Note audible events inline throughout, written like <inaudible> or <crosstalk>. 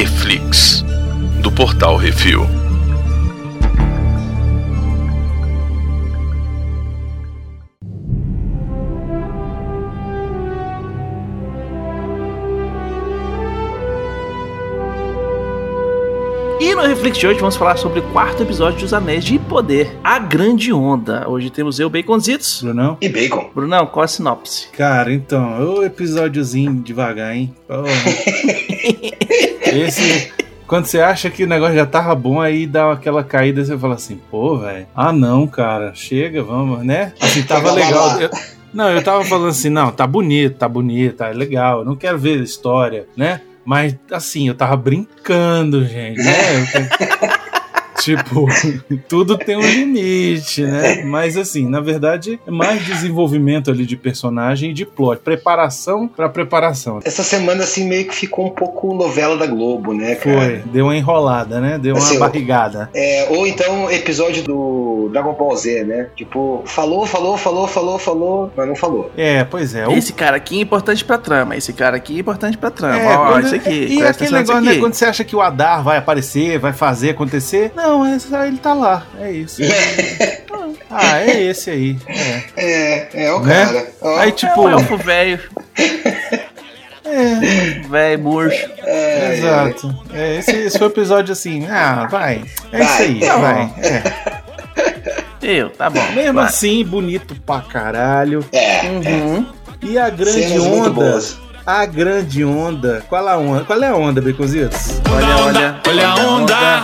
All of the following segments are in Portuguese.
Reflix, do portal Refil. E no Reflex de hoje vamos falar sobre o quarto episódio dos Anéis de Poder, A Grande Onda. Hoje temos eu, Baconzitos. Brunão? E bacon. Brunão, qual a sinopse? Cara, então, o episódiozinho devagar, hein? Porra. <laughs> Esse. Quando você acha que o negócio já tava bom, aí dá aquela caída e você fala assim, pô, velho. Ah, não, cara, chega, vamos, né? Assim, tava legal. Eu- não, eu tava falando assim, não, tá bonito, tá bonito, tá legal, eu não quero ver a história, né? Mas, assim, eu tava brincando, gente, né? Eu- Tipo, <laughs> tudo tem um limite, né? Mas assim, na verdade, é mais desenvolvimento ali de personagem e de plot. Preparação pra preparação. Essa semana, assim, meio que ficou um pouco novela da Globo, né, cara? Foi, deu uma enrolada, né? Deu uma Assim, barrigada. É, ou então episódio do Dragon Ball Z, né? Tipo, falou, falou, falou, falou, falou, mas não falou. É, pois é. Esse cara aqui é importante pra trama, esse cara aqui é importante pra trama. É, Ó, quando- isso aqui. E presta aquele negócio, né? Quando você acha que o Adar vai aparecer, vai fazer acontecer. Não, é só ele tá lá. É isso. <laughs> ah, é esse aí. É. É, é o Né? cara. Ó, Aí, É tipo. um elfo velho, <laughs> É, velho, murcho. é, exato. É, esse, esse foi o episódio assim. Ah, vai. É isso Vai, aí, tá bom. vai. É. Eu, tá bom. Mesmo vai. assim, bonito pra caralho. É, Uhum. E a grande cenas onda. A grande onda. Qual a onda? Qual é a onda, Beconzitos? Olha, olha. Olha a onda. Onda,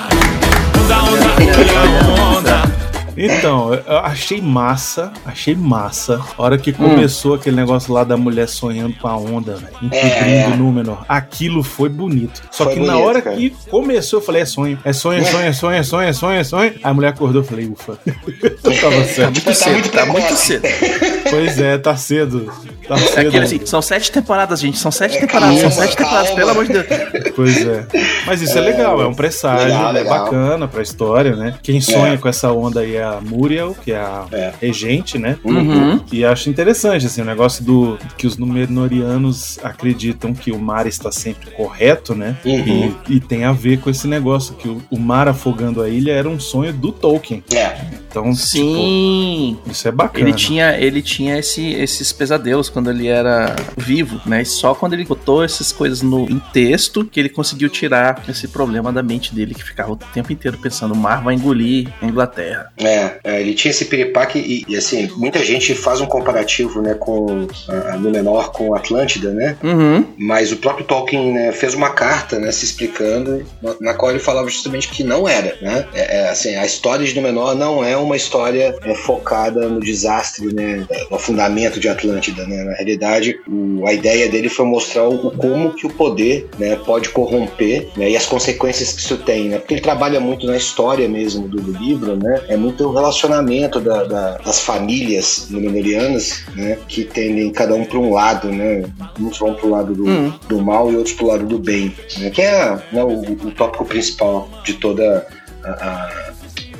onda, Olha a onda. Então, eu achei massa, achei massa. A hora Hum. que começou aquele negócio lá da mulher sonhando com a onda, velho, encobrindo É, é. o número. Aquilo foi bonito. Só Foi que na bonito, hora cara. que começou, eu falei, é sonho. É sonho, é sonho, é sonho, é sonho, é sonho, é sonho. Aí a mulher acordou, eu falei, ufa. <laughs> Eu tava Tá certo. muito Tá cedo, muito tá muito cedo. <laughs> Pois é, tá cedo. Tá É cedo. aquele assim, são sete temporadas, gente. São sete É, temporadas, são calma, sete temporadas, calma. pelo amor de Deus. Pois é. Mas isso é, legal, é um presságio, legal, é legal. bacana pra história, né? Quem sonha É. com essa onda aí é a Muriel, que é a É. regente, né? Uhum. E acho interessante, assim, o negócio do que os Númenóreanos acreditam que o mar está sempre correto, né? Uhum. E, e tem a ver com esse negócio que o, o mar afogando a ilha era um sonho do Tolkien. É, Então, Sim. tipo, isso é bacana. Ele tinha, ele tinha esse- esses pesadelos quando ele era vivo, né? E só quando ele botou essas coisas no, em texto que ele conseguiu tirar esse problema da mente dele, que ficava o tempo inteiro pensando: o mar vai engolir a Inglaterra. é, é, ele tinha esse piripaque e, e, assim, muita gente faz um comparativo, né, com a, Númenor com Atlântida, né? Uhum. Mas o próprio Tolkien né, fez uma carta, né, se explicando, na, na qual ele falava justamente que não era, né? É, é, assim, a história de Númenor não é uma história é, focada no desastre, né, no afundamento de Atlântida, né? Na realidade, o- a ideia dele foi mostrar o, como que o poder, né, pode corromper, né, e as consequências que isso tem, né? Porque ele trabalha muito na história mesmo do, do livro, né? É muito o relacionamento da- da- das famílias númenorianas, né, que tendem cada um para um lado, né? Uns vão pro lado do, Hum. do mal e outros pro lado do bem, né? que é né, o, o tópico principal de toda a- a-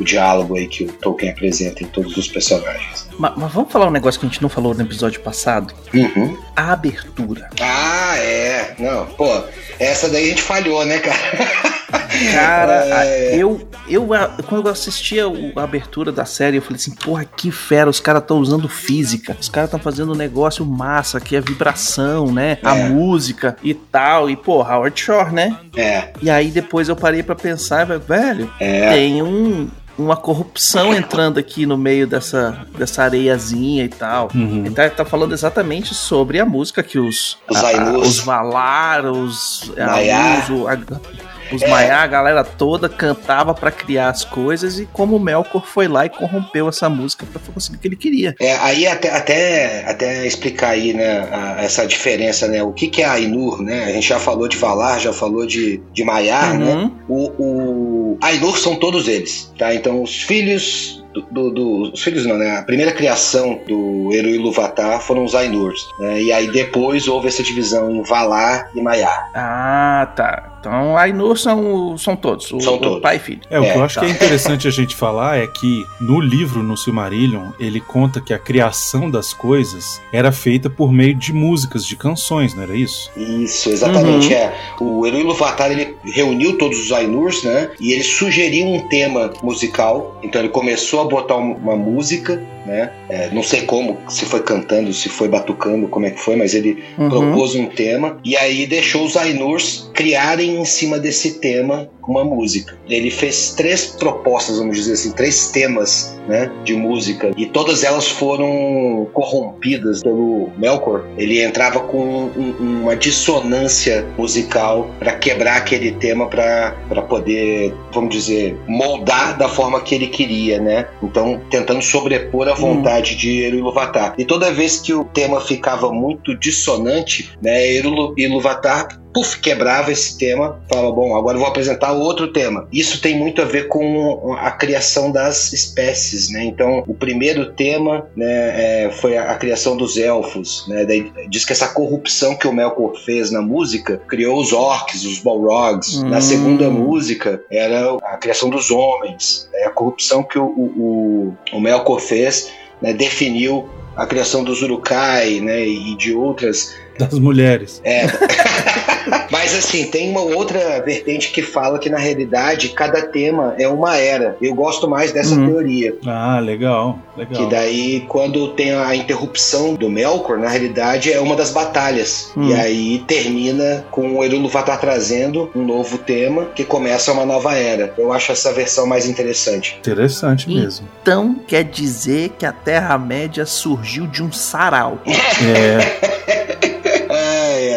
o diálogo aí que o Tolkien apresenta em todos os personagens. Ma- Mas, vamos falar um negócio que a gente não falou no episódio passado? Uhum. A abertura. Ah, é. Não, pô, essa daí a gente falhou, né, cara? <laughs> Cara, a- <laughs> É. eu, eu a- quando eu assistia a abertura da série, eu falei assim, porra, que fera, os caras estão usando física, os caras estão fazendo um negócio massa, que é vibração, né? A É. música e tal, e pô, Howard Shore, né? É, E aí depois eu parei pra pensar, velho, é. tem um, uma corrupção entrando aqui no meio dessa, dessa areiazinha e tal. Uhum. Ele tá, tá falando exatamente sobre a música que os, Os a- a- os Valar, os Maiá. Ainus, o- a- os É. Maiá, a galera toda cantava pra criar as coisas e como o Melkor foi lá e corrompeu essa música pra conseguir o que ele queria. É, aí até, até, até explicar aí, né, a- essa diferença, né, o que, que é Ainur, né, a gente já falou de Valar, já falou de, de Maiar, né, Uhum. o, o Ainur são todos eles, tá, então os filhos do, do, os filhos não, né? A primeira criação do Eru Iluvatar foram os Ainurs, né? E aí depois houve essa divisão em Valar e Maiar. Ah, tá. Então, Ainur são, são todos. O, São o todos. pai e filho. É, o que É, eu acho tá. que é interessante a gente falar é que no livro, no Silmarillion, ele conta que a criação das coisas era feita por meio de músicas, de canções, não era isso? Isso, exatamente. É. O Eru Iluvatar ele reuniu todos os Ainurs, né? E ele sugeriu um tema musical. Então ele começou a botar um- uma música, né? É, não sei como, se foi cantando, se foi batucando, como é que foi, mas ele Uhum. propôs um tema e aí deixou os Ainurs criarem em cima desse tema uma música. Ele fez três propostas, vamos dizer assim, três temas, né, de música e todas elas foram corrompidas pelo Melkor. Ele entrava com um- uma dissonância musical para quebrar aquele tema para poder, vamos dizer, moldar da forma que ele queria, né? Então, tentando sobrepor a vontade de Eru Iluvatar. E toda vez que o tema ficava muito dissonante, né, Eru Iluvatar puf, quebrava esse tema, falava, bom, agora vou apresentar outro tema. Isso tem muito a ver com a criação das espécies, né? Então, o primeiro tema, né, é, foi a, a criação dos elfos, né? Daí, diz que essa corrupção que o Melkor fez na música criou os orcs, os balrogs. Hum. Na segunda música era a criação dos homens, né? a corrupção que o, o, o, o Melkor fez, né, definiu a criação dos Urukai, né, e de outras Das mulheres. é. <laughs> Mas assim, tem uma outra vertente que fala que na realidade cada tema é uma era. Eu gosto mais dessa Uhum. teoria. Ah, legal, Que legal. daí, quando tem a interrupção do Melkor, na realidade é uma das batalhas. Hum. E aí termina com o Eruluvatar trazendo um novo tema que começa uma nova era. Eu acho essa versão mais interessante. Interessante Ih. mesmo. Então quer dizer que a Terra-média surgiu de um sarau. É, <laughs>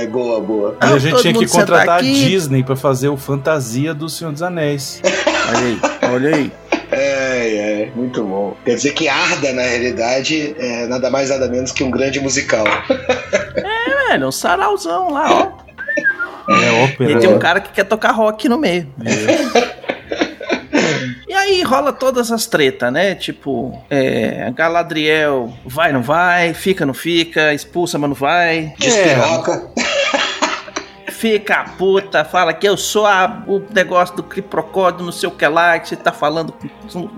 boa, boa. e a gente tinha que contratar a. Disney pra fazer o Fantasia do Senhor dos Anéis. Olha aí, olha aí. <laughs> É, é, muito bom. Quer dizer que Arda, na realidade, é nada mais nada menos que um grande musical. É, velho, um sarauzão lá, ó. É ópera. E tem um cara que quer tocar rock no meio. É. E aí rola todas as tretas, né? Tipo, é, Galadriel vai, não vai, fica, não fica, expulsa, mas não vai. Despiroca. Fica puta, fala que eu sou a- o negócio do Criprocódio, não sei o que lá, que você tá falando.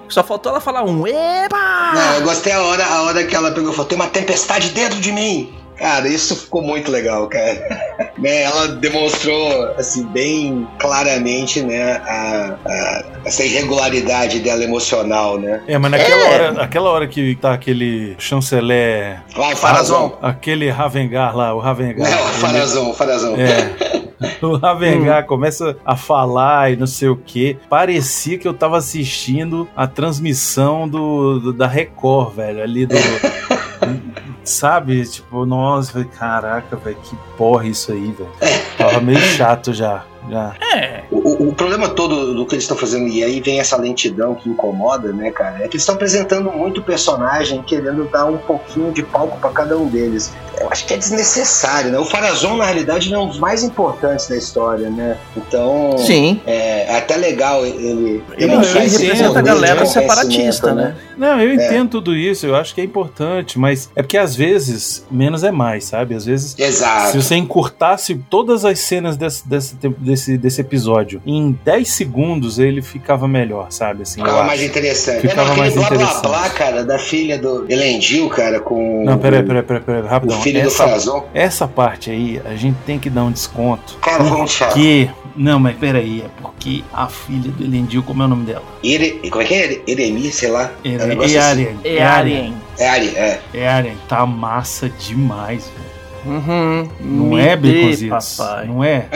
Só faltou ela falar um Epa! Não, eu gostei a hora, a hora que ela pegou e falou: tem uma tempestade dentro de mim. Cara, isso ficou muito legal, cara. <laughs> Né, ela demonstrou, assim, bem claramente, né, a- a- essa irregularidade dela emocional, né? É, mas naquela É. hora, aquela hora que tá aquele chanceler, Vai, Farazão. aquele Ravengar lá, o Ravengar. Não, ele- Farazão, Farazão. É. <laughs> <laughs> O Ravengar começa a falar e não sei o que. Parecia que eu tava assistindo a transmissão do, do- da Record, velho, ali do. <laughs> Sabe? Tipo, nossa, caraca, velho, que porra isso aí, velho. Tava meio chato já. já. É, O, o- problema todo do que eles estão fazendo, e aí vem essa lentidão que incomoda, né, cara, é que eles estão apresentando muito personagem, querendo dar um pouquinho de palco pra cada um deles. Eu acho que é desnecessário, né? O Farazon, na realidade, ele é um dos mais importantes da história, né? Então. sim. É, é até legal ele. Ele, Não, ele representa a galera separatista, né? Não, eu entendo tudo isso, eu acho que é importante, mas é porque às vezes menos é mais, sabe? Às vezes Exato. Se você encurtasse todas as cenas desse, desse, desse, desse episódio em 10 segundos, ele ficava melhor, sabe? Assim, Ficava acho. mais interessante. Ficava é, não, aquele mais blá blá interessante. blá, cara, da filha do Elendil, cara, com. Não, peraí, peraí, peraí, peraí, O rapidão. filho do Essa, Farazon. essa parte aí, a gente tem que dar um desconto. Cara, muito chato. Que. Não, mas peraí, é porque a filha do Elendil, como é o nome dela? Ere, como é que é? Eremi, sei lá. É um É, é assim. Arien. É Arien. É Ari, é. É Arien. Tá massa demais, velho. Uhum. Não Me é, Beconzitos? Não é?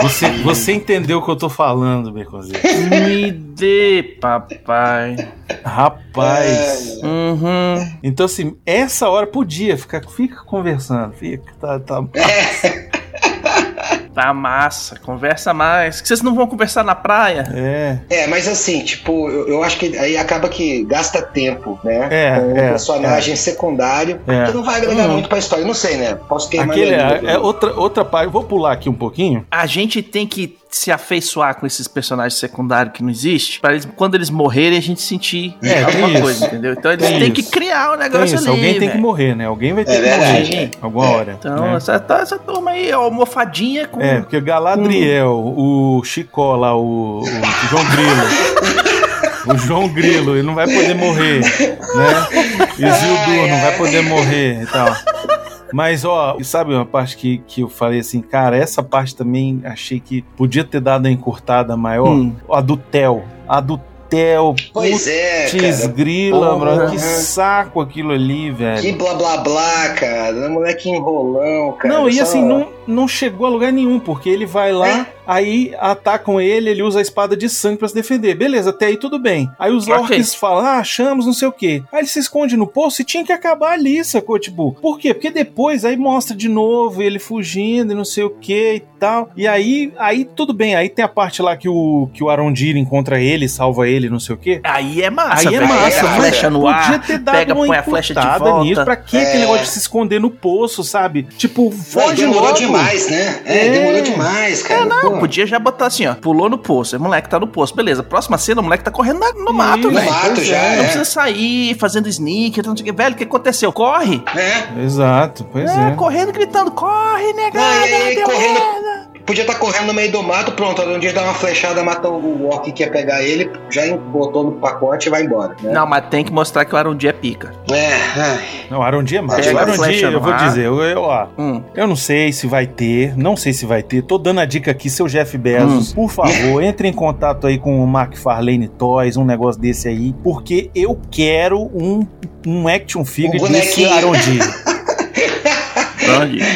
Você, <laughs> você entendeu o que eu tô falando, Beconzitos? Me dê, papai. Rapaz. É. Uhum. Então, assim, essa hora podia ficar, fica conversando, fica, tá, tá. Tá massa, conversa mais. Que vocês não vão conversar na praia? É, É, mas assim, tipo, eu, eu acho que aí acaba que gasta tempo, né? É, com é, um personagem secundário É. que não vai agregar Uhum. muito pra história. Não sei, né? Posso queimar aquele é, é outra, outra parte. Eu vou pular aqui um pouquinho. A gente tem que se afeiçoar com esses personagens secundários que não existem, pra eles, quando eles morrerem, a gente sentir É, tem alguma isso. coisa, entendeu? Então eles Tem têm que isso. criar o Tem negócio isso, ali. alguém tem que morrer, né? Alguém vai ter É que verdade, morrer. é. Alguma hora. Então, né? essa, essa turma aí, ó, almofadinha com. É, porque Galadriel, o Chicó lá, o, o João Grilo. o João Grilo, ele não vai poder morrer, né? Isildur não vai poder morrer e tal. Mas, ó, e sabe uma parte que, que eu falei assim, cara, essa parte também achei que podia ter dado a encurtada maior? Hum. A do Theo. A do Theo. Pois é, Putz, cara. grila, mano. Que saco aquilo ali, velho. Que blá blá blá, cara. Moleque enrolão, cara. Não, e Só- assim, não, não chegou a lugar nenhum, porque ele vai lá, aí atacam ele, ele usa a espada de sangue pra se defender. Beleza, até aí tudo bem. Aí os Ok. orcs falam, ah, achamos, não sei o quê. Aí ele se esconde no poço e tinha que acabar ali, sacou? Tipo, por quê? Porque depois aí mostra de novo ele fugindo e não sei o que e tal. E aí, aí tudo bem, aí tem a parte lá que o, que o Arondir encontra ele, salva ele, não sei o quê. Aí é massa, Aí é velho. massa, mas flecha no Podia ar, ter dado pega, uma põe a flecha de volta. nisso. Pra que É. aquele negócio de se esconder no poço, sabe? Tipo, foge logo. Demais, né? É, É. demorou demais, cara. É, não, Pô. podia já botar assim, ó. Pulou no poço. O moleque tá no poço. Beleza, próxima cena, o moleque tá correndo na- no mato, velho. mato pois já, é. Não é. precisa sair fazendo sneak, não sei o que. Velho, o que aconteceu? Corre! É. Exato, pois É, é. correndo, gritando, corre, negada, Não, e aí, correndo- merda. Podia estar correndo no meio do mato, pronto. Um dia dá uma flechada, mata o orc que ia pegar ele, já botou no pacote e vai embora. Né? Não, mas tem que mostrar que o Arundi é pica. É, ai. Não, Arondi é. Pega O a Arondi, flecha no eu vou dizer, eu, eu, ó, Hum. eu não sei se vai ter, não sei se vai ter. Tô dando a dica aqui, seu Jeff Bezos, Hum. por favor, <laughs> entre em contato aí com o McFarlane Toys, um negócio desse aí, porque eu quero um, um action figure Um desse. Arundi. <laughs>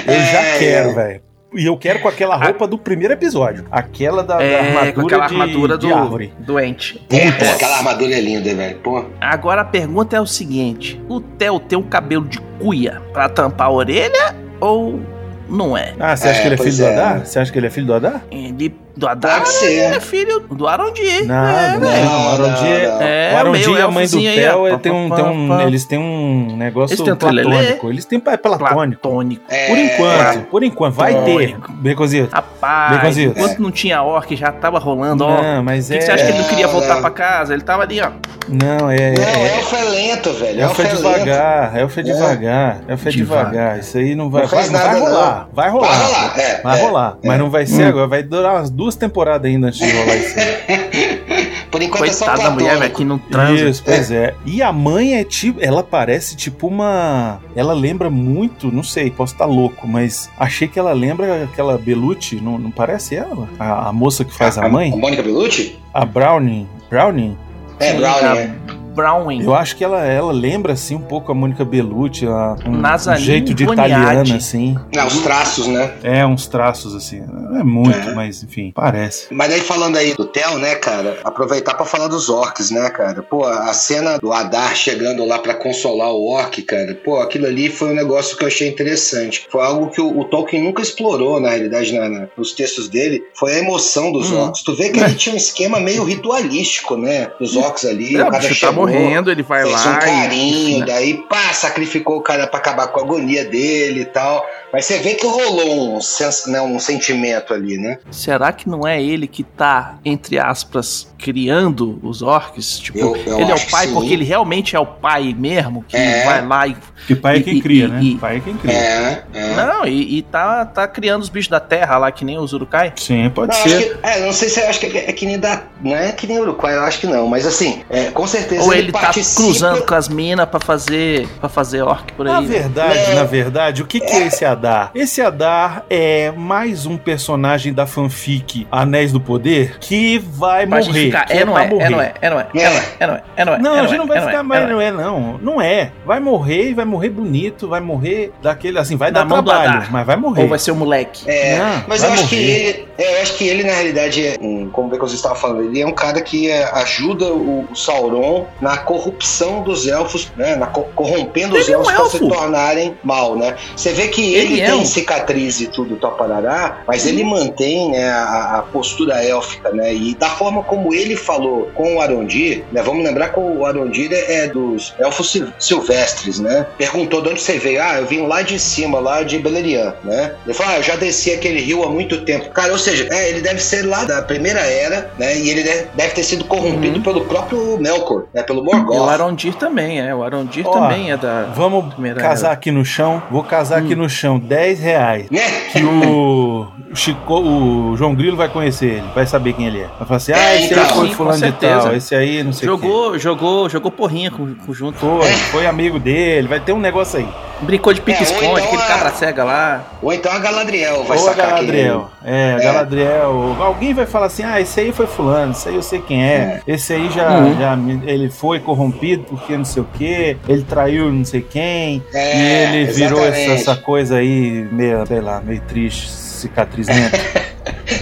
Eu já É, quero, é. velho. E eu quero com aquela roupa do primeiro episódio. Aquela da, da É, armadura, com aquela de, armadura de do árvore. doente. É, pô, aquela armadura é linda, velho. Pô. Agora a pergunta é o seguinte: o Theo tem um cabelo de cuia pra tampar a orelha ou não é? Ah, você acha É, que ele é filho do é. Adar? Você acha que ele é filho do Adar? Ele do Adar Pode ser. é filho do Arundi. Não, é, não, velho. não. O Arondi é- não. É, o Arondi meio e a mãe do Theo é, tem um, tem um- eles têm um negócio Eles têm um platônico. Eles têm é platônico. Platônico. É, Por enquanto, por enquanto. Vai ter, Platônico. Becozito. Rapaz, Baconzitos. enquanto não tinha orc, já tava rolando, ó. Não, mas que, é... que você acha que ele não queria voltar não. pra casa? Ele tava ali, ó. Não, é... Não, é, elfo é lento, velho. Elfo é devagar, elfo é É. devagar, elfo é Devagar. Isso aí não vai, vai, rolar, vai rolar. Vai rolar, é. É. mas não vai ser agora, vai durar umas duas temporadas ainda antes de rolar isso. <laughs> Por enquanto é só Coitada da mulher, velho, platônico. que não transa. Isso, pois é. E a mãe é tipo. Ela parece tipo uma. Ela lembra muito, não sei, posso estar louco, mas achei que ela lembra aquela Belucci, não, não parece ela? A, a moça que faz a mãe? A Mônica Bellucci? A Brownie. Brownie? É, Sim, Brownie, a é. Browning. Eu acho que ela, ela lembra assim um pouco a Mônica Bellucci, a- um, um jeito de italiana, assim. Não, os traços, né? É, uns traços assim. Não é muito, É. mas enfim, parece. Mas aí falando aí do Theo, né, cara? Aproveitar pra falar dos orcs, né, cara? Pô, a cena do Adar chegando lá pra consolar o orc, cara. Pô, aquilo ali foi um negócio que eu achei interessante. Foi algo que o, o Tolkien nunca explorou, na realidade, na- na- nos textos dele. Foi a emoção dos Hum. orcs. Tu vê que ele <laughs> tinha um esquema meio ritualístico, né? Dos orcs ali. É, o o cara bicho tá chegou, morrendo, ele vai lá um carinho, e... né? daí pá, sacrificou o cara pra acabar com a agonia dele e tal. Mas você vê que rolou um, sens- né, um sentimento ali, né? Será que não é ele que tá, entre aspas, criando os orcs? Tipo, Eu- eu ele é o pai porque ele realmente é o pai mesmo, que É. vai lá e. Que pai é quem e- cria, e- né? e- pai é quem cria. É, é. Não, e, e tá, tá criando os bichos da terra lá, que nem os Urukai. Sim, pode Não, acho ser. que, é, não sei se eu acho que é, é que nem da. Não é que nem Uruguai, eu acho que não. Mas assim, é, com certeza Ou ele tá participa- cruzando com as minas pra fazer, pra fazer orc por Na aí. verdade, É. na verdade, o que, que é esse Adar? Esse Adar é mais um personagem da fanfic Anéis do Poder que vai Pra morrer. ficar, que é, não pra é, morrer. é, não é, é, não é, é, não é, é, não é, é, não é. Não, é, a gente é, não vai é, ficar é, mais, é, não é, não. Não é. Vai morrer e vai morrer bonito, vai morrer daquele, assim, vai Na dar trabalho, Adar. mas vai morrer. Ou vai ser o moleque. É, Não, mas eu acho que ele, é, eu acho que ele na realidade, é, um, como é que você estava falando, ele é um cara que é, ajuda o, o Sauron na corrupção dos elfos, né? Na co- corrompendo os Ele é um elfos para se elfo. tornarem mal, né? Você vê que ele, Ele é tem um- cicatriz e tudo, toparará, mas ele mantém né, a, a postura élfica, né? E da forma como ele falou com o Arondir, né? Vamos lembrar que o Arondir é é dos elfos sil- silvestres, né? Perguntou de onde você veio. Ah, eu vim lá de cima, lá de Beleriand, né? Ele falou, ah, eu já desci aquele rio há muito tempo. Cara, ou seja, é, ele deve ser lá da primeira era, né? E ele deve, deve ter sido corrompido pelo próprio Melkor, né? Pelo E o Morgoth. Arondir também, é. O Arondir Ó, também é da. Vamos casar era. aqui no chão. Vou casar aqui no chão. 10 reais. Né? Que o, Chico, o João Grilo vai conhecer ele. Vai saber quem ele é. Vai falar assim: ah, É, esse então. aí foi Sim, com fulano de tal. Esse aí não sei o quê. Jogou, jogou, jogou porrinha com, com junto. Foi, foi amigo dele. Vai ter um negócio aí. Brincou de É, pique-esconde, então aquele a- cabra cega lá. Ou então a Galadriel vai Ou a sacar Galadriel. É, a É. Galadriel. Alguém vai falar assim: ah, esse aí foi fulano, esse aí eu sei quem é. Esse aí já, Uhum. já ele foi corrompido porque não sei o quê. Ele traiu não sei quem. É, e ele virou essa, essa coisa aí, meio, sei lá, meio triste, cicatrizenta. <laughs>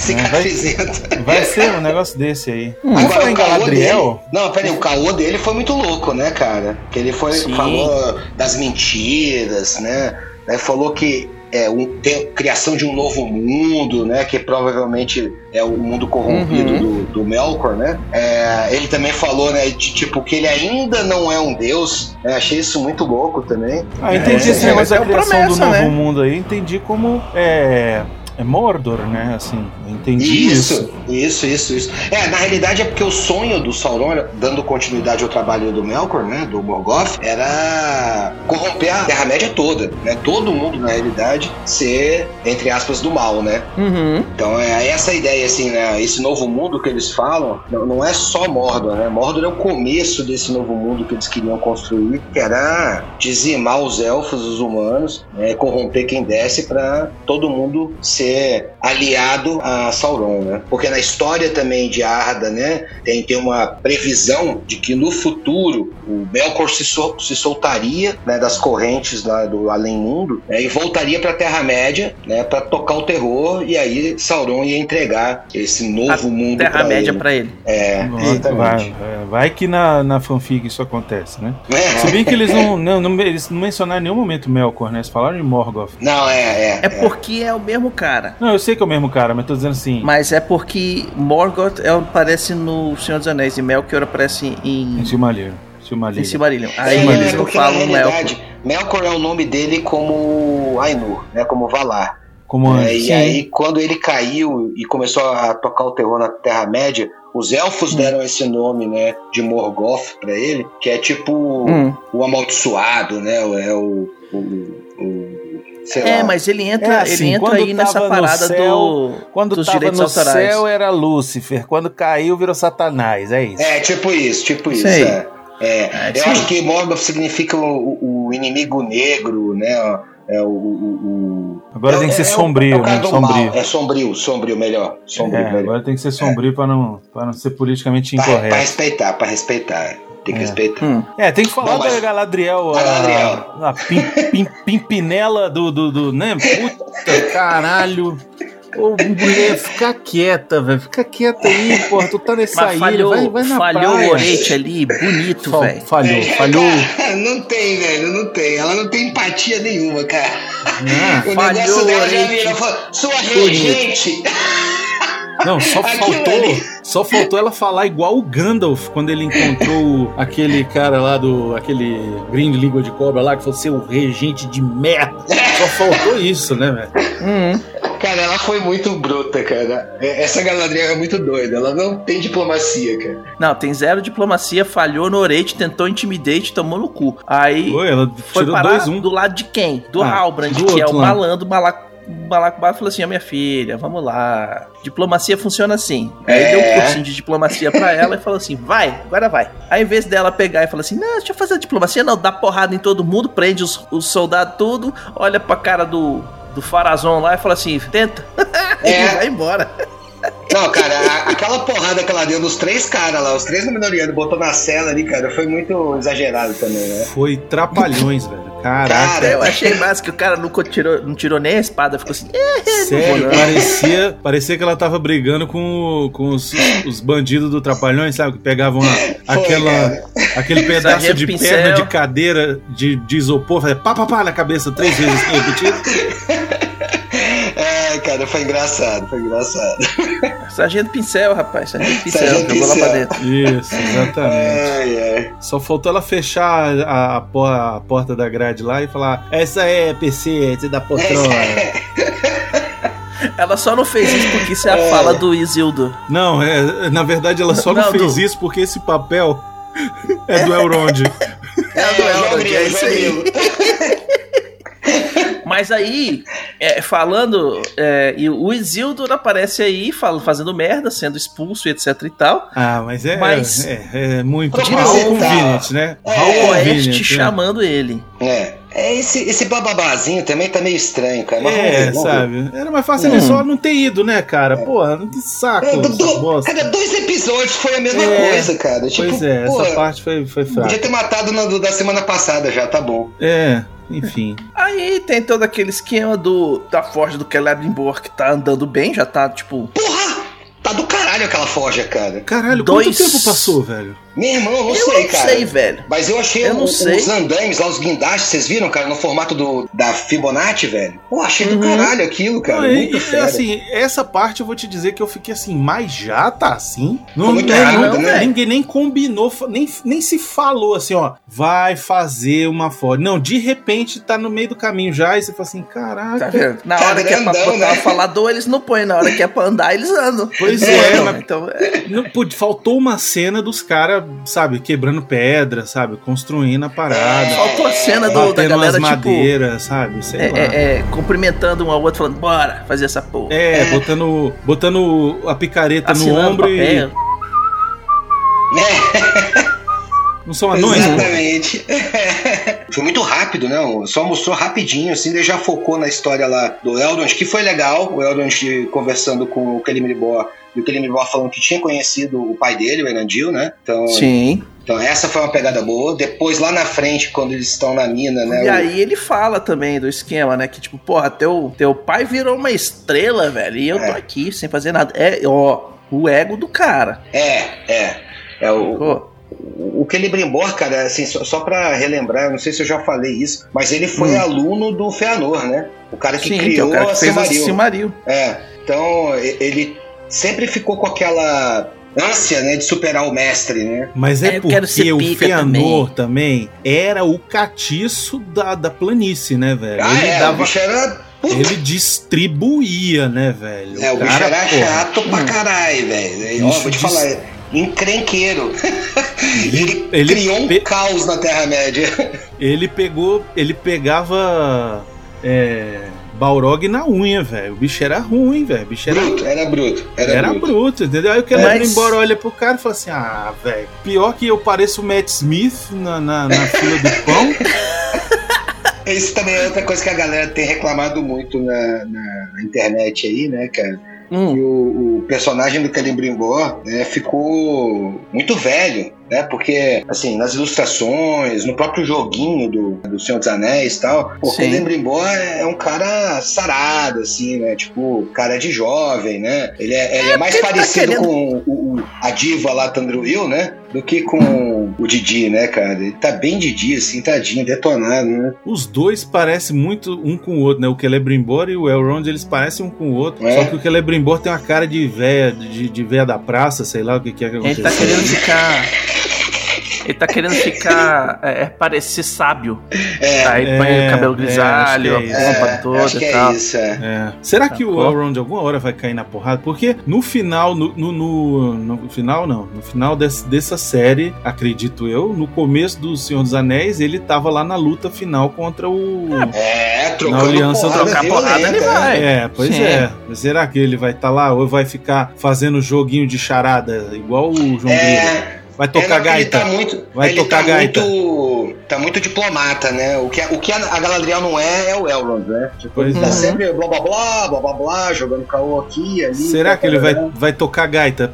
Cicatrizenta. Vai ser um negócio desse aí. Hum. Falar Agora, em caô Galadriel? dele- Não, peraí, o caô dele foi muito louco, né, cara? Que ele foi, Sim. falou das mentiras, né? Né, Falou que é um, tem criação de um novo mundo, né? Que provavelmente é o mundo corrompido Uhum. do, do Melkor, né? É, ele também falou, né, de tipo que ele ainda não é um deus. né, achei isso muito louco também. Ah, entendi É, esse é, negócio da é uma criação do promessa, novo né? mundo aí. Entendi como é, é Mordor, né? Assim, eu entendi isso. Isso, isso, isso, isso. É, na realidade é porque o sonho do Sauron, dando continuidade ao trabalho do Melkor, né, do Morgoth, era corromper a Terra-média toda, né? Todo mundo, na realidade, ser, entre aspas, do mal, né? Uhum. Então é essa a ideia, assim, né? Esse novo mundo que eles falam, não, não é só Mordor, né? Mordor é o começo desse novo mundo que eles queriam construir, que era dizimar os elfos, os humanos, né? corromper quem desce para todo mundo ser aliado a Sauron, né? Porque na história também de Arda, né? Tem, tem uma previsão de que no futuro o Melkor se, sol- se soltaria né, das correntes lá do além-mundo né, e voltaria para a Terra-média né, para tocar o terror e aí Sauron ia entregar esse novo mundo pra Terra-média pra ele. É, Vai, exatamente. vai, vai que na, na fanfic isso acontece, né? É. Se bem que eles não, não, não- eles não mencionaram em nenhum momento Melkor, né? Eles falaram em Morgoth. Não, é, é. É porque é o mesmo cara. Não, eu sei que é o mesmo cara, mas tô dizendo assim. Mas é porque Morgoth é, aparece no Senhor dos Anéis e Melkor aparece em, Em Silmarillion. em Silmarillion. Silmarillion. É, Aí não porque na falam Melkor. é o nome dele como Ainur, né, como Valar. Como É, antes. e aí, quando ele caiu e começou a tocar o terror na Terra-média, os elfos deram esse nome, né, de Morgoth pra ele, que é tipo Hum. o amaldiçoado, né? É o. o, o sei É, lá. mas ele entra, É assim, ele entra aí nessa parada céu- do, Quando dos tava direitos no autorais. céu era Lúcifer, quando caiu virou Satanás, é isso. É, tipo isso, tipo isso. Sei. É. É, É, eu sim. acho que Morgoth significa o, o inimigo negro, né? É o. o- o- Agora é- tem que ser é sombrio, é né? Sombrio. mal. É sombrio, sombrio, melhor. Sombrio, É, melhor. agora tem que ser sombrio pra, não, pra não ser politicamente Pra, incorreto. respeitar, pra respeitar. Tem que É. respeitar. Hum. É, tem que falar Bom, mas- da Galadriel. Da a- Galadriel. A, pim, pim- <laughs> pimpinela do, do, do. né? Puta caralho. Ô, mulher, fica quieta, velho. Fica quieta aí, porra. Tu tá nessa Mas ilha. falhou, vai, vai na falhou praia. o orete ali, bonito, Fal- velho. Falhou, É, falhou. <laughs> não tem, velho, não tem. Ela não tem empatia nenhuma, cara. Não, o falhou negócio dela já virou. Sua regente! Não, só Aquilo faltou, ali. só faltou ela falar igual o Gandalf quando ele encontrou aquele cara lá do aquele Green Língua de Cobra lá que falou seu regente de merda. Só faltou isso, né, velho? Hum. Cara, ela foi muito bruta, cara. É- Essa Galadriel é muito doida. Ela não tem diplomacia, cara. Não, tem zero diplomacia, falhou no orete, tentou intimidate, tomou no cu. Aí Foi, ela foi parar dois um. do lado de quem? Do Ah, Halbrand, do que é o malandro, malaco. Balacobaco falou assim: ó, minha filha, vamos lá. Diplomacia funciona assim. Aí É. deu um cursinho de diplomacia pra <laughs> ela e falou assim: vai, agora vai. Aí, em vez dela pegar e falar assim: não, deixa eu fazer a diplomacia, não, dá porrada em todo mundo, prende os, os soldados tudo, olha pra cara do, do Farazon lá e fala assim: tenta. É. <laughs> e vai embora. Não, cara, a- aquela porrada que ela deu nos três caras lá, os três Númenóreanos, botou na cela ali, cara, foi muito exagerado também, né? Foi trapalhões, <laughs> velho. Caraca. Cara, Eu achei massa que o cara nunca tirou, não tirou nem a espada, ficou assim. "Eh, Sério, não vou não." parecia, parecia que ela tava brigando com, com os, os bandidos do Trapalhões, sabe? Que pegavam a- aquela, cara. aquele pedaço Sargento de Pincel. perna de cadeira de, de isopor, fazia pá, pá, pá na cabeça três vezes assim, repetido. É, cara, foi engraçado, foi engraçado. Sargento Pincel, rapaz. Sargento Pincel. Sargento jogou lá pra Pincel. dentro. Isso, exatamente. Ai, ai. Só faltou ela fechar a, a a porta da grade lá e falar: Essa é PC, essa é da poltrona. Ela só não fez isso porque isso é a É. fala do Isildo. Não, é, na verdade ela só não, Não, fez do- isso porque esse papel é do Elrond. É, do João Elrond, Grilo, é isso aí. Mas aí, é, falando, é, e o Isildur aparece aí fala- fazendo merda, sendo expulso e etc e tal. Ah, mas é, Mas- é, é muito Proposital. how convenient, né? É, O Oeste né? chamando ele. É. É, esse, esse bababazinho também tá meio estranho, cara. Mas É, ver, sabe? Era mais fácil ele Hum. só não ter ido, né, cara? Porra, que saco É, do- essa do- bosta. cada dois episódios foi a mesma É, coisa, cara. Tipo, Pois é, pô, essa parte foi, foi podia fraca. ter matado na da semana passada já, tá bom. É, enfim. Aí tem todo aquele esquema do da Forja do Celebrimbor que tá andando bem, já tá tipo. Porra! Tá do caralho aquela forja, cara. Caralho, Dois- quanto tempo passou, velho? Meu irmão, não eu sei, não cara. sei, velho. Mas eu achei Eu não o- sei. os andames lá, os guindastes, vocês viram, cara, no formato do, da Fibonacci, velho? Pô, achei do Uhum. caralho aquilo, cara. Não, muito e, fera. assim, essa parte eu vou te dizer que eu fiquei assim, mas já tá assim? Não, Foi muito não- rápido, não- né? Ninguém nem combinou, nem, nem se falou assim, ó, vai fazer uma foto. Não, de repente tá no meio do caminho já e você fala assim, caraca. Tá vendo? Na Tá hora que é pra botar né? falador, eles não põem. Na hora que é pra andar, eles andam. Pois é, então, mas- Então, é, Não, pô, faltou uma cena dos caras, sabe, quebrando pedra, sabe, construindo a parada. faltou a cena do, da galera, umas tipo. sabe? Sei É, lá. é, é, cumprimentando um ao outro, falando, bora fazer essa porra. É, É. botando, botando a picareta no Assinando ombro e. papel. <laughs> Não são anões? Exatamente. <laughs> foi muito rápido, né? Só mostrou rapidinho, assim, daí já focou na história lá do Eldon, que foi legal. O Eldon conversando com o Celebrimbor e o Celebrimbor falando que tinha conhecido o pai dele, o Erandil, né? Então, Sim. então essa foi uma pegada boa. Depois, lá na frente, quando eles estão na mina, né? E o- aí ele fala também do esquema, né? Que tipo, porra, teu, teu pai virou uma estrela, velho. E eu tô É. aqui sem fazer nada. É, ó, o ego do cara. É, é. É o, Pô, O Celebrimbor, cara, assim, só, só pra relembrar, eu não sei se eu já falei isso, mas ele foi Hum. aluno do Feanor, né? O cara que sim, que é criou o cara que a Silmaril. Silmaril. É, então ele sempre ficou com aquela ânsia, né, de superar o mestre, né? Mas é É, eu quero porque ser o Feanor também. era o catiço da, da planície, né, velho? Ah, ele é, o dava. bicho era... Ele distribuía, né, velho? é, o bicho cara, era porra, chato pra Hum. caralho, velho. Ó, vou te falar, encrenqueiro. <laughs> ele, ele criou um pe- caos na Terra-média. Ele pegou. Ele pegava. É. Balrog na unha, velho. O bicho era ruim, velho. Bicho era bruto, era bruto. Era, Era bruto. bruto, entendeu? Aí o que Mas- embora olha pro cara e fala assim: ah, velho, pior que eu pareço o Matt Smith na, na, na <laughs> fila do pão. Isso também é outra coisa que a galera tem reclamado muito na, na- na internet aí, né, cara? Hum, E o, o personagem do Celebrimbor né, ficou muito velho, né? Porque, assim, nas ilustrações, no próprio joguinho do, do Senhor dos Anéis e tal, o Sim. Celebrimbor é é um cara sarado, assim, né? Tipo, cara de jovem, né? Ele é, ele é mais porque ele tá parecido querendo- com o, o- a diva lá, Tandruil, né? Do que com o Didi, né, cara? Ele tá bem Didi, assim, tadinho, detonado, né? Os dois parecem muito um com o outro, né? O Celebrimbor e o Elrond, eles parecem um com o outro. É. Só que o Celebrimbor tem uma cara de véia, de, de véia da praça, sei lá o que, que é que ele aconteceu. tá querendo ficar. Ele tá querendo ficar. É, é, parecer sábio. É, Aí É, põe o cabelo é, grisalho, acho que é a é, toda acho que e é tal. isso, é. É. Será que o? Elrond alguma hora vai cair na porrada? Porque no final, no, no, no- no final não, no final desse- dessa série, acredito eu, no começo do Senhor dos Anéis, ele tava lá na luta final contra o... É, trocando Na aliança porrada trocar porrada, ele né? vai. É, pois Sim. é. Será que ele vai estar lá ou vai ficar fazendo joguinho de charada igual o João Grilo? É, Vai É, tocar não, ele gaita. tá muito, Vai ele tocar tá gaita. Muito, tá muito diplomata, né? O que, a- o que a, a Galadriel não é, é o Elrond, né? Tipo, Pois ele tá é. sempre blá blá blá, blá blá blá, jogando caô aqui, ali. Será que ele vai, vai tocar gaita?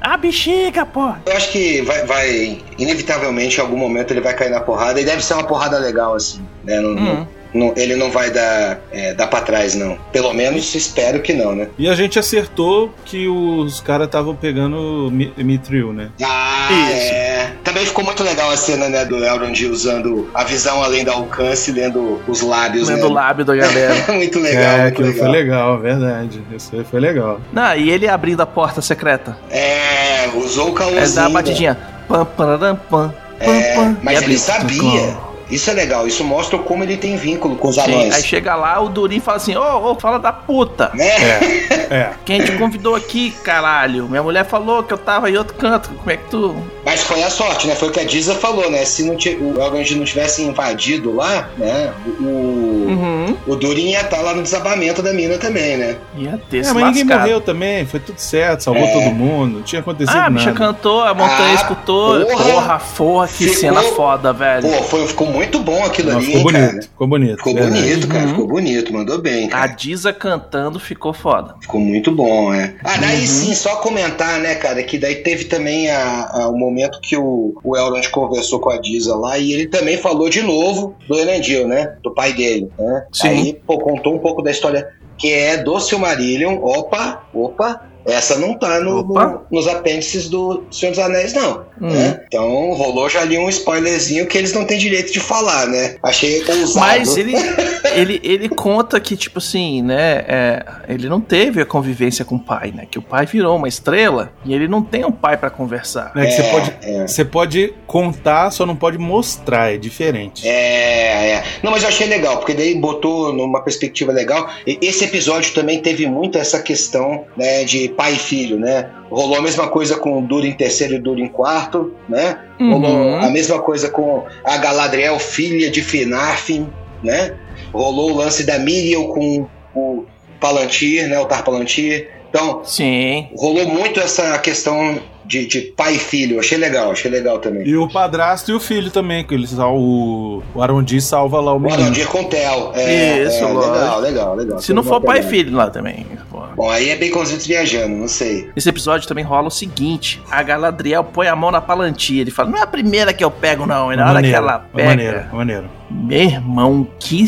A bexiga, pô! Eu acho que vai, vai, inevitavelmente, em algum momento, ele vai cair na porrada, e deve ser uma porrada legal, assim, né? Não- Hum. não- ele não vai dar, é, dar pra trás, não. Pelo menos espero que não, né? E a gente acertou que os caras estavam pegando Mi- Mithril, né? Ah, Isso. é. Também ficou muito legal a cena, né, do Elrond usando a visão além do alcance, lendo os lábios, Lendo o né? lábio da galera. <laughs> muito legal, é, muito aquilo legal. foi legal, verdade. Isso aí foi legal. Não, e ele abrindo a porta secreta. É, usou o É caôzinho. dar a batidinha. Pam, pararam, pam, pam, É, pam. mas ele sabia. Isso é legal, isso mostra como ele tem vínculo com os Sim, anões. aí chega lá, o Durin fala assim: Ô, ô, fala da puta. Né? É. Quem te convidou aqui, caralho? Minha mulher falou que eu tava em outro canto. Como é que tu. Mas foi a sorte, né? Foi o que a Diza falou, né? Se não ti- o Elrond não tivesse invadido lá, né? O, Uhum. o Durin ia estar lá no desabamento da mina também, né? Ia ter É, mas ninguém lascado. morreu também, foi tudo certo, salvou É. todo mundo, não tinha acontecido Ah, a bicha nada. cantou, a montanha Ah, escutou. porra. Porra, porra, que Ficou- cena foda, velho. Pô, foi, ficou muito bom aquilo Não, ali, ficou hein, bonito, cara? ficou bonito. Ficou verdade. bonito, cara. Uhum. Ficou bonito, mandou bem, A cara. Diza cantando ficou foda. Ficou muito bom, é. Ah, daí Uhum. sim, só comentar, né, cara, que daí teve também a, a- o momento que o, o Elrond conversou com a Diza lá e ele também falou de novo do Elendil, né? Do pai dele, né? Sim. Aí, pô, contou um pouco da história que é do Silmarillion. Opa, opa. Essa não tá no- no- nos apêndices do Senhor dos Anéis, não. Uhum. né? Então rolou já ali um spoilerzinho que eles não têm direito de falar, né? Achei ousado. Mas ele, <laughs> ele, ele conta que, tipo assim, né? é, ele não teve a convivência com o pai, né? Que o pai virou uma estrela e ele não tem um pai pra conversar. É que você É, pode, é. você pode contar, só não pode mostrar, é diferente. É, é. Não, mas eu achei legal, porque daí botou numa perspectiva legal. Esse episódio também teve muito essa questão né, de pai e filho, né? Rolou a mesma coisa com o Durin terceiro e o Durin quarto, né? Rolou Uhum. a mesma coisa com a Galadriel, filha de Finarfin, né? Rolou o lance da Miriel com o Palantir, né? O Tar Palantir. Então, Sim. rolou muito essa questão de, de pai e filho. Achei legal, achei legal também. E o padrasto e o filho também, que eles, o, o Arondi salva lá o O menino. Arondir com Tel. É, Isso, é, legal, legal, legal. Se não for pai e filho lá também. Bom, aí é Baconzitos viajando, não sei. Esse episódio também rola o seguinte: a Galadriel põe a mão na palantia. Ele fala: Não é a primeira que eu pego, não. E na hora que ela pega. maneiro, maneiro. Meu irmão, que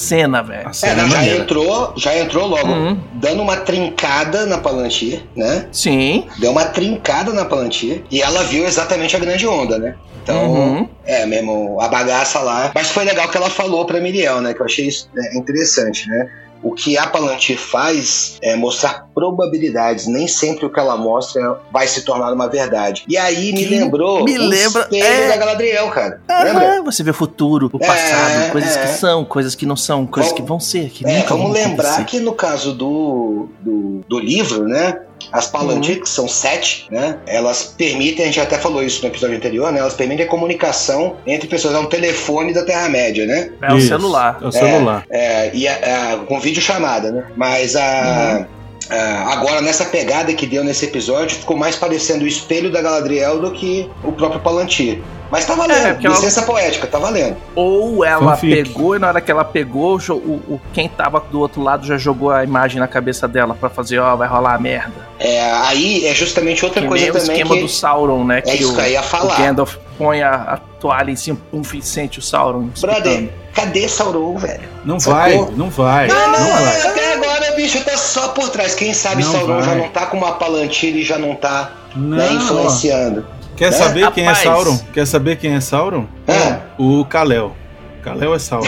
cena, velho. A É, cena não, já maneira. entrou, já entrou logo, Uhum. dando uma trincada na Palantir, né? Sim. Deu uma trincada na Palantir e ela viu exatamente a grande onda, né? Então, Uhum. é mesmo, a bagaça lá. Mas foi legal que ela falou pra Miriel, né? Que eu achei isso é, interessante, né? O que a Palantir faz é mostrar probabilidades. Nem sempre o que ela mostra vai se tornar uma verdade. E aí me lembrou me o lembra- espelho é. da Galadriel, cara. Lembra? Aham, você vê o futuro, o passado, É, coisas é. que são, coisas que não são, coisas Vamos- que vão ser, que É, nunca vamos vão lembrar acontecer. que no caso do, do, do livro, né? As Palantir, Uhum. que são sete, né? Elas permitem, a gente até falou isso no episódio anterior, né? Elas permitem a comunicação entre pessoas. É um telefone da Terra-média, né? É o Isso, celular. É o celular. É, e a- a- com vídeo chamada, né? Mas a. a- agora, nessa pegada que deu nesse episódio, ficou mais parecendo o espelho da Galadriel do que o próprio Palantir. Mas tá valendo, É, ela- licença poética, tá valendo. Ou ela Fanfic. pegou e na hora que ela pegou, o, o- quem tava do outro lado já jogou a imagem na cabeça dela pra fazer, ó, vai rolar a merda. É, aí é justamente outra Que coisa nem o também esquema que. do Sauron, né? É que isso o, que eu ia o falar. Gandalf põe a, a toalha em cima, pum, e sente o Sauron. Brother, cadê Sauron, velho? Não Sacou? vai, não vai, Não, não, não, vai. até agora, bicho, tá só por trás. Quem sabe Não Sauron já vai. não tá com uma palantir e já não tá né, Não, ó. influenciando. Quer Né? saber quem é. Sauron? Quer saber quem é Sauron? Ah, O Kalel. Kalel é Sauron.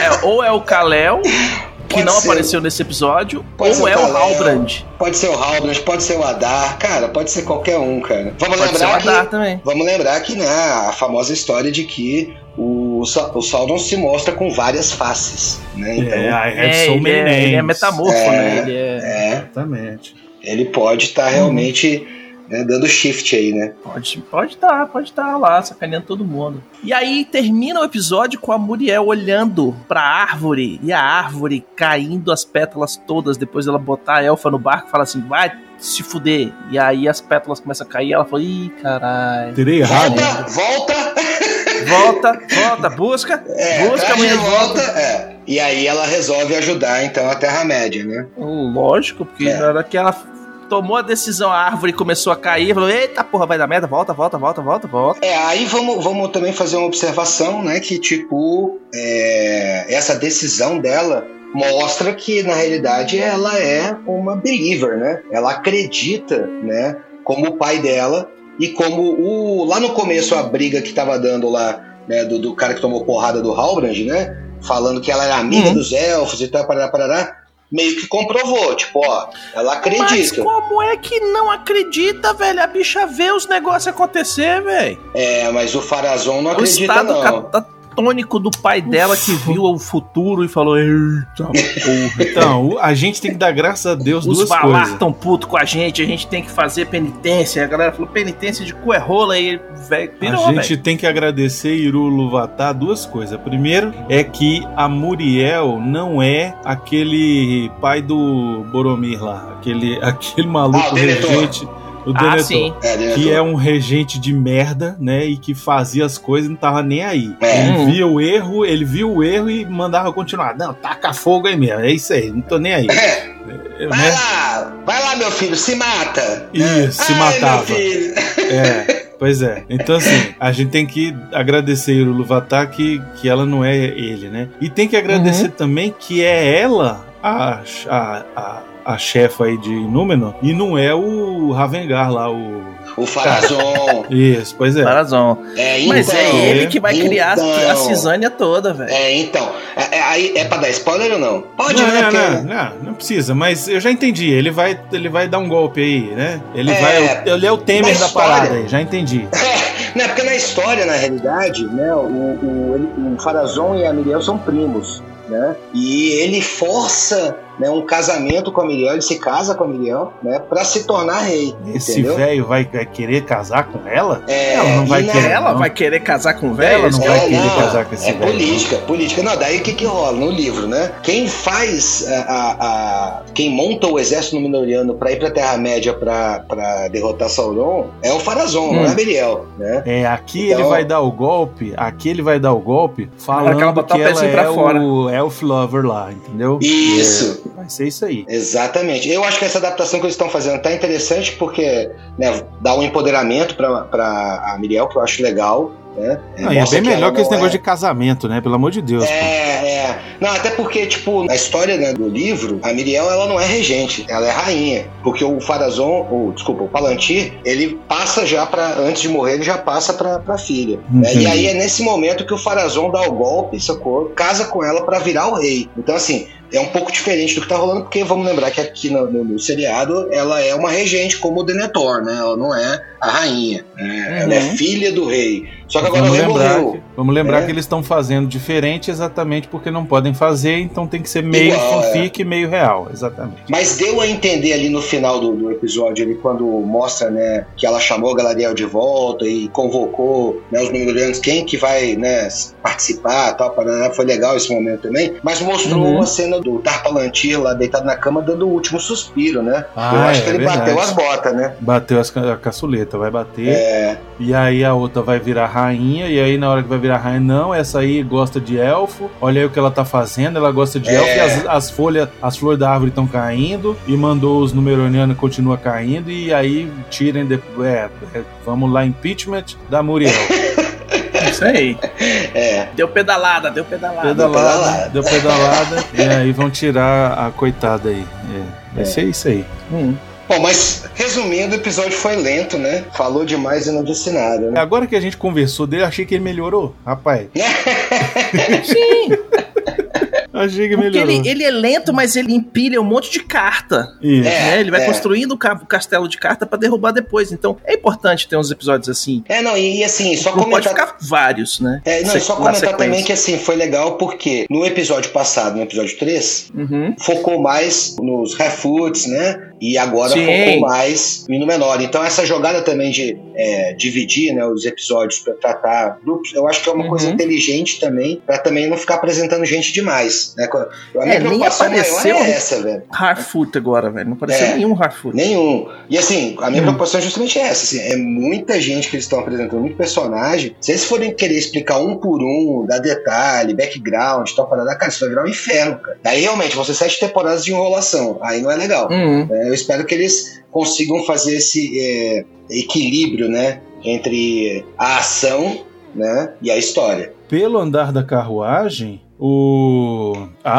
É, ou é o Kalel, que Pode não ser. apareceu nesse episódio, Pode ou o é o. Halbrand. pode ser o Halbrand, pode ser o Adar, cara, pode ser qualquer um, cara. Vamos Pode ser o lembrar que. Adar também. Vamos lembrar que, né, a famosa história de que o, o Sauron se mostra com várias faces, né? Então, É, I have É, so ele, é, ele é metamorfo, É. né? Ele é... é, Exatamente. ele pode estar realmente né, dando shift aí, né? Pode, pode estar, pode estar lá, sacaneando todo mundo. E aí termina o episódio com a Muriel olhando pra árvore e a árvore caindo as pétalas todas depois dela botar a elfa no barco e fala assim: vai se fuder. E aí as pétalas começam a cair e ela fala: ih, caralho. Terei errado. Volta, volta! Volta, volta, busca, É, busca de volta. volta, é. E aí ela resolve ajudar, então, a Terra-média, né? Lógico, porque É. na hora que ela tomou a decisão, a árvore começou a cair, falou: eita porra, vai dar merda, volta, volta, volta, volta, volta. É, aí vamos, vamos também fazer uma observação, né? Que, tipo, é, essa decisão dela mostra que, na realidade, ela é uma believer, né? Ela acredita, né? Como o pai dela e como o... Lá no começo, a briga que tava dando lá, né? Do, do cara que tomou porrada do Halbrand, né? Falando que ela era amiga Uhum. dos elfos e tal, parará, parará. Meio que comprovou, tipo, ó, ela Mas acredita. como é que não acredita, velho? A bicha vê os negócios acontecer, velho. É, mas o Farazon não O acredita, não. Catatônico do pai dela que viu o futuro e falou: Eita porra. Então, a gente tem que dar graças a Deus Os duas Valar coisas. tão puto com a gente, a gente tem que fazer penitência. A galera falou: penitência de cu é rola e velho, pirou, a gente velho. tem que agradecer Iru Luvatá duas coisas. Primeiro é que a Muriel não é aquele pai do Boromir lá, aquele, <laughs> aquele maluco Ah, o Denethor. Ah, sim. É, diretor. que é um regente de merda, né, e que fazia as coisas e não tava nem aí. É. Ele Uhum. via o erro, ele viu o erro e mandava continuar. Não, taca fogo aí mesmo, é isso aí, não tô nem aí. É, Vai né? lá, vai lá, meu filho, se mata. Isso, se Ai, matava. Meu filho. É, pois é. Então, assim, a gente tem que agradecer o Luvatá que, que ela não é ele, né? E tem que agradecer também que é ela a, a, a, a chefa aí de Númenor e não é o Ravengar lá, o. O Farazon. Isso, pois é. Razão. É, então, Mas é ele que vai criar então. a cisânia toda, velho. É, então. É, é, aí é pra dar spoiler ou não? Pode, Não, né? não, não, não, não precisa, mas eu já entendi. Ele vai, ele vai dar um golpe aí, né? Ele É, vai. Ele é o Temer da parada aí, já entendi. <laughs> É, não, porque na história, na realidade, né, o, o, o Farazon e a Miriel são primos, né? E ele força né, um casamento com a Miriel, ele se casa com a Miriel, né, para se tornar rei, Esse velho vai, vai querer casar com ela? É, Ela não vai na- querer. Ela não. vai querer casar com o velho? Ela não É, vai querer não, casar com esse é velho. política, política. Não, daí o que que rola no livro, né? Quem faz a, a- a- quem monta o exército Númenoriano pra ir pra Terra-média pra, pra derrotar Sauron é o Farazon, não Hum. é a Miriel, né? É, aqui Então- ele vai dar o golpe, aqui ele vai dar o golpe falando que ela que o ela é pra fora. o Elf Lover lá, entendeu? Isso. É, vai ser isso aí. Exatamente. Eu acho que essa adaptação que eles estão fazendo tá interessante porque né, dá um empoderamento pra a Miriel, que eu acho legal. Né? Não, é bem que melhor que esse negócio é- de casamento, né? Pelo amor de Deus. pô. É, é. Não, até porque, tipo, na história né, do livro, a Miriel ela não é regente, ela é rainha. Porque o Farazon, ou desculpa, o Palantir, ele passa já para antes de morrer, ele já passa pra, pra filha. né? E aí é nesse momento que o Farazon dá o golpe, sacou? Casa com ela pra virar o rei. Então, assim, é um pouco diferente do que tá rolando, porque vamos lembrar que aqui no, no- no seriado ela é uma regente como o Denethor, né? Ela não é a rainha. né? Ela é Uhum. filha do rei. Só que agora Vamos lembrar, que, vamos lembrar É. que eles estão fazendo diferente exatamente porque não podem fazer, então tem que ser meio Igual, é. fanfic e meio real, exatamente. Mas deu a entender ali no final do, do episódio, ali, quando mostra né, que ela chamou Galadriel de volta e convocou né, os Númenóreanos, quem que vai né, participar tal, parará, foi legal esse momento também. Mas mostrou Uhum. uma cena do Tarpalantir lá deitado na cama dando o último suspiro, né? Ah, Eu acho é que ele verdade. bateu as botas, né? Bateu as a caçuleta, vai bater. É, E aí a outra vai virar rainha, e aí na hora que vai virar rainha, não, essa aí gosta de elfo, olha aí o que ela tá fazendo, ela gosta de É. elfo, e as, as folhas, as flores da árvore estão caindo, e mandou os numeronianos continua caindo, e aí tirem depois. É, é, vamos lá, impeachment da Muriel. <laughs> Isso aí. é. Deu pedalada, deu pedalada. pedalada, pedalada. deu pedalada, e aí vão tirar a coitada aí. É, vai ser isso aí. Hum. Bom, mas resumindo, o episódio foi lento, né? Falou demais e não disse nada, né? Agora que a gente conversou dele, achei que ele melhorou. Rapaz, <laughs> Sim. Achei que Porque melhorou. ele, ele é lento, mas ele empilha um monte de carta. Isso. É. né? Ele vai é. construindo o ca- o castelo de carta pra derrubar depois. Então é importante ter uns episódios assim. É, não, e, e assim, só Não pode comentar. ficar vários, né? É, não, Se- só comentar também que assim, foi legal porque no episódio passado, no episódio 3, Uhum. focou mais nos refoots, né? E agora Sim. focou mais no menor. Então essa jogada também de é, dividir né, os episódios para tratar grupos, eu acho que é uma Uhum. coisa inteligente também, para também não ficar apresentando gente demais. Né? A minha É, nem apareceu- é essa, velho. Harfoot agora, velho. Não apareceu É. nenhum Harfoot. Nenhum. E assim, a minha Hum. preocupação é justamente essa. Assim, é muita gente que eles estão apresentando, muito personagem. Se eles forem querer explicar um por um, dar detalhe, background, tal, parada, cara, isso vai virar um inferno, cara. Daí realmente, vão ser sete temporadas de enrolação. Aí não é legal. Uhum. É, eu espero que eles consigam fazer esse é, equilíbrio, né? Entre a ação, né? E a história. Pelo andar da carruagem, o. A,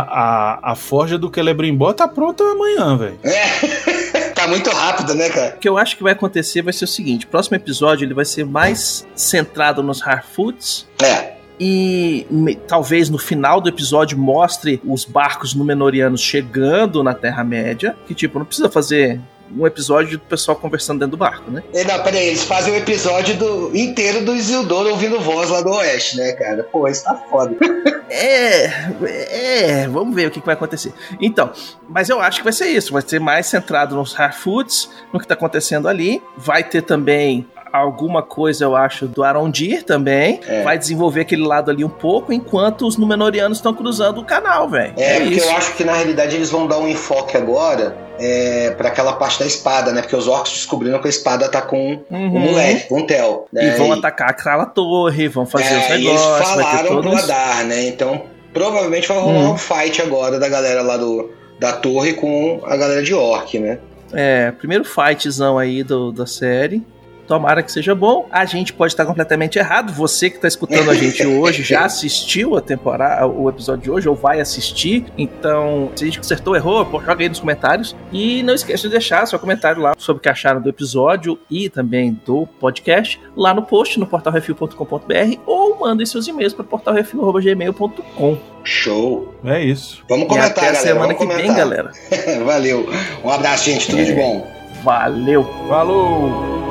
a, a forja do Celebrimbor tá pronta amanhã, velho. É. <laughs> tá muito rápido, né, cara? O que eu acho que vai acontecer vai ser o seguinte: próximo episódio ele vai ser mais centrado nos Harfoots. É. E me- talvez no final do episódio mostre os barcos Númenóreanos chegando na Terra-média. Que, tipo, não precisa fazer um episódio do pessoal conversando dentro do barco, né? E, Não, peraí, eles fazem o episódio do, inteiro do Isildur ouvindo voz lá do Oeste, né, cara? Pô, isso tá foda. <laughs> É, é, vamos ver o que, que vai acontecer. Então, mas eu acho que vai ser isso. Vai ser mais centrado nos Harfoots, no que tá acontecendo ali. Vai ter também alguma coisa, eu acho, do Arondir também. É. Vai desenvolver aquele lado ali um pouco, enquanto os Númenóreanos estão cruzando o canal, velho. É, porque isso. eu acho que na realidade eles vão dar um enfoque agora é, para aquela parte da espada, né? Porque os orcs descobriram que a espada tá com Uhum. o moleque, com o Theo. E Né? vão atacar aquela torre, vão fazer é, os e eles negócios, ter falaram pro todos. Adar, né? Então provavelmente vai rolar Hum. um fight agora da galera lá do, da torre com a galera de orc, né? É, primeiro fightzão aí do, da série. Tomara que seja bom. A gente pode estar completamente errado. Você que está escutando a gente <laughs> hoje já assistiu a temporada, o episódio de hoje, ou vai assistir. Então, se a gente acertou, errou, pô, joga aí nos comentários. E não esqueça de deixar seu comentário lá sobre o que acharam do episódio e também do podcast lá no post no portalrefil.com.br ou mandem seus e-mails para portalrefil.gmail.com. Show. É isso. Vamos E comentar, até a galera. semana que comentar. vem, galera. <laughs> Valeu. Um abraço, gente. Tudo de bom. Valeu! Falou!